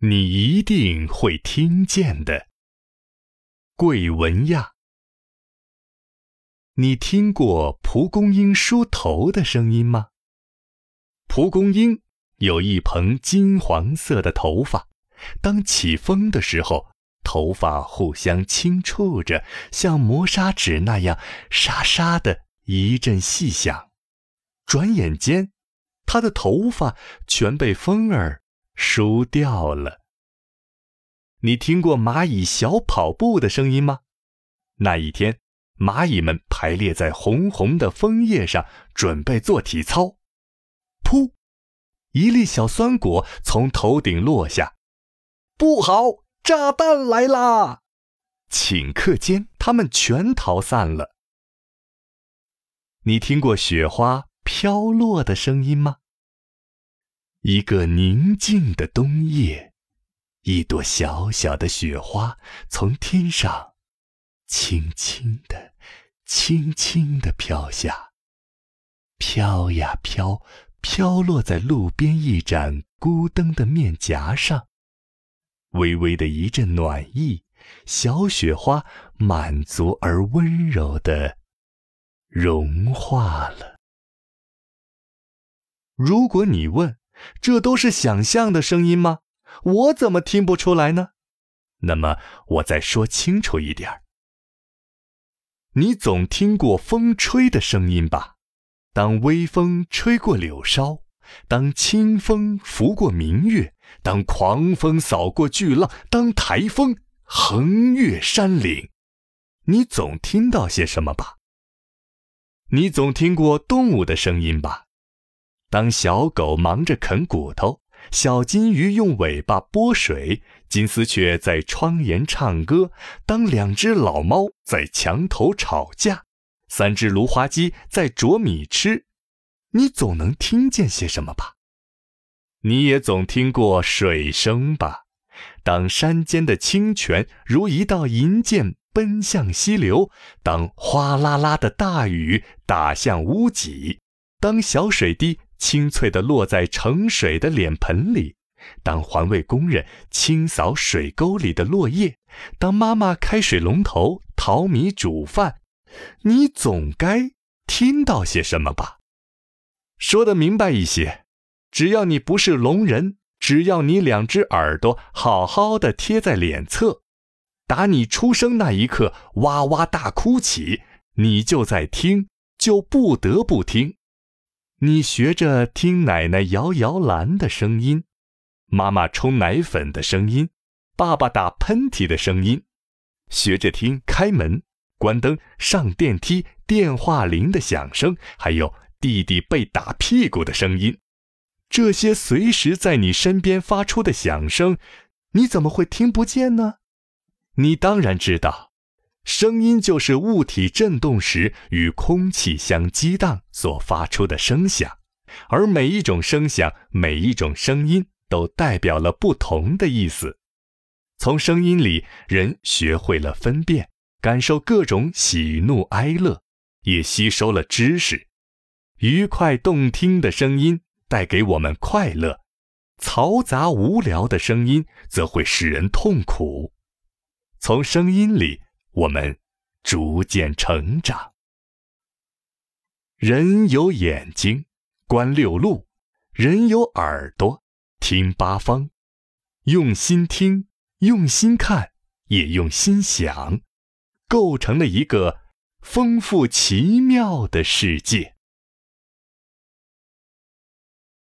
你一定会听见的。桂文亚，你听过蒲公英梳头的声音吗？蒲公英有一蓬金黄色的头发，当起风的时候，头发互相轻触着，像磨砂纸那样沙沙的一阵细响。转眼间，它的头发全被风儿输掉了。你听过蚂蚁小跑步的声音吗？那一天，蚂蚁们排列在红红的枫叶上，准备做体操。噗！一粒小酸果从头顶落下，不好，炸弹来啦！顷刻间，它们全逃散了。你听过雪花飘落的声音吗？一个宁静的冬夜，一朵小小的雪花从天上轻轻地、轻轻地飘下，飘呀飘。飘落在路边一盏孤灯的面颊上，微微的一阵暖意，小雪花满足而温柔的融化了。如果你问，这都是想象的声音吗？我怎么听不出来呢？那么我再说清楚一点儿，你总听过风吹的声音吧？当微风吹过柳梢，当清风拂过明月，当狂风扫过巨浪，当台风横越山岭，你总听到些什么吧？你总听过动物的声音吧？当小狗忙着啃骨头，小金鱼用尾巴拨水，金丝雀在窗沿唱歌，当两只老猫在墙头吵架。三只芦花鸡在啄米吃，你总能听见些什么吧？你也总听过水声吧？当山间的清泉如一道银箭奔向溪流，当哗啦啦的大雨打向屋脊，当小水滴清脆地落在盛水的脸盆里，当环卫工人清扫水沟里的落叶，当妈妈开水龙头淘米煮饭。你总该听到些什么吧？说的明白一些，只要你不是聋人，只要你两只耳朵好好的贴在脸侧，打你出生那一刻哇哇大哭起，你就在听，就不得不听。你学着听奶奶摇摇篮的声音，妈妈冲奶粉的声音，爸爸打喷嚏的声音，学着听开门。关灯、上电梯、电话铃的响声，还有弟弟被打屁股的声音，这些随时在你身边发出的响声，你怎么会听不见呢？你当然知道，声音就是物体振动时与空气相激荡所发出的声响，而每一种声响、每一种声音都代表了不同的意思。从声音里，人学会了分辨。感受各种喜怒哀乐，也吸收了知识。愉快动听的声音带给我们快乐，嘈杂无聊的声音则会使人痛苦。从声音里，我们逐渐成长。人有眼睛，观六路；人有耳朵，听八方。用心听，用心看，也用心想。构成了一个丰富奇妙的世界。